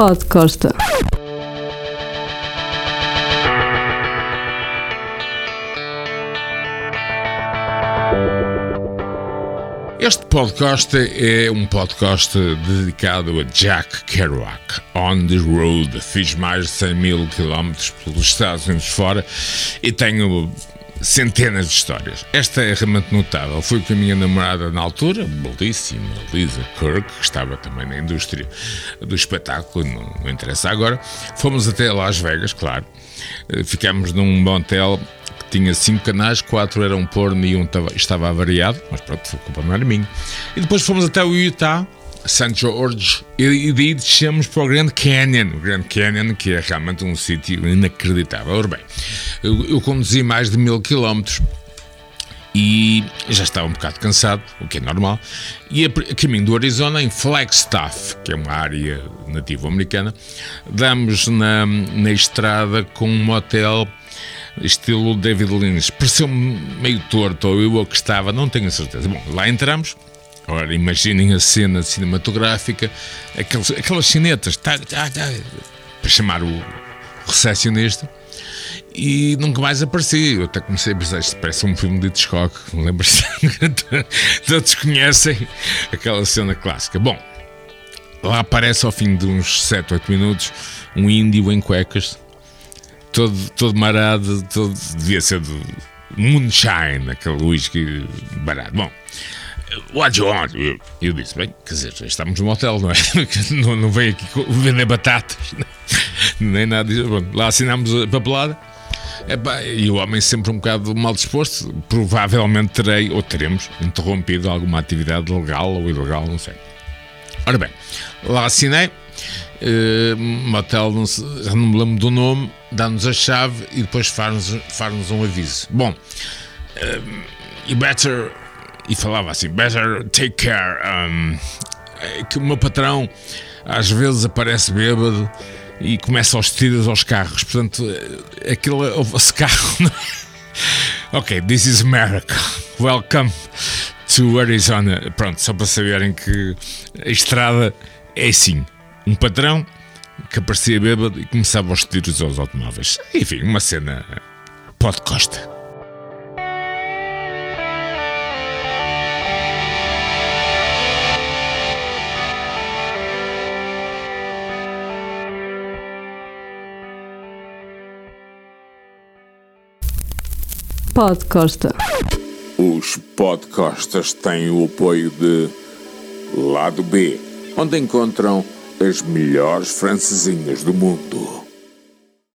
Pod Costa. Este podcast é um podcast dedicado a Jack Kerouac. On the road. Fiz mais de 100 mil quilómetros pelos Estados Unidos fora e tenho centenas de histórias. Esta é realmente notável. Fui com a minha namorada na altura, belíssima Lisa Kirk, que estava também na indústria do espetáculo, não, não interessa agora. Fomos até Las Vegas, claro. Ficámos num motel tinha cinco canais, quatro eram porno e um estava avariado, mas pronto, a culpa não era minha. E depois fomos até o Utah, St. George, e daí descemos para o Grand Canyon. O Grand Canyon, que é realmente um sítio inacreditável. Ora bem, eu, eu conduzi mais de mil quilómetros e já estava um bocado cansado, o que é normal, e a, caminho do Arizona, em Flagstaff, que é uma área nativa americana, damos na, na estrada com um motel estilo David Lynch. Pareceu-me meio torto, ou eu que estava, não tenho certeza. Bom, lá entramos. Ora, imaginem a cena cinematográfica, aqueles, aquelas chinetas, tá, tá, tá, para chamar o recepcionista, e nunca mais apareci. Eu até comecei a pensar, isto parece um filme de Hitchcock, lembra-se? Todos conhecem aquela cena clássica. Bom, lá aparece ao fim de uns 7, 8 minutos um índio em cuecas, todo, todo marado, todo, devia ser do moonshine, aquele whisky barato. Bom, what you want? Eu, eu disse, bem, quer dizer, estamos no hotel, não é? Não, não vem aqui vender batatas, nem nada disso. Bom, lá assinámos a papelada. Epá, e o homem sempre um bocado mal disposto, provavelmente terei ou teremos interrompido alguma atividade legal ou ilegal, não sei. Ora bem, lá assinei, uh, motel, não, já não me lembro do nome, dá-nos a chave e depois faz-nos faz um aviso. Bom, uh, you better. E falava assim: better take care. Um, é que o meu patrão às vezes aparece bêbado e começa aos tiros aos carros. Portanto, eh, aquele esse carro. É? ok, this is America. Welcome to Arizona. Pronto, só para saberem que a estrada é assim um patrão que aparecia bêbado e começava aos tiros aos automóveis. Enfim, uma cena pode costa. Pod Costa. Os podcastas têm o apoio de Lado B, onde encontram as melhores francesinhas do mundo.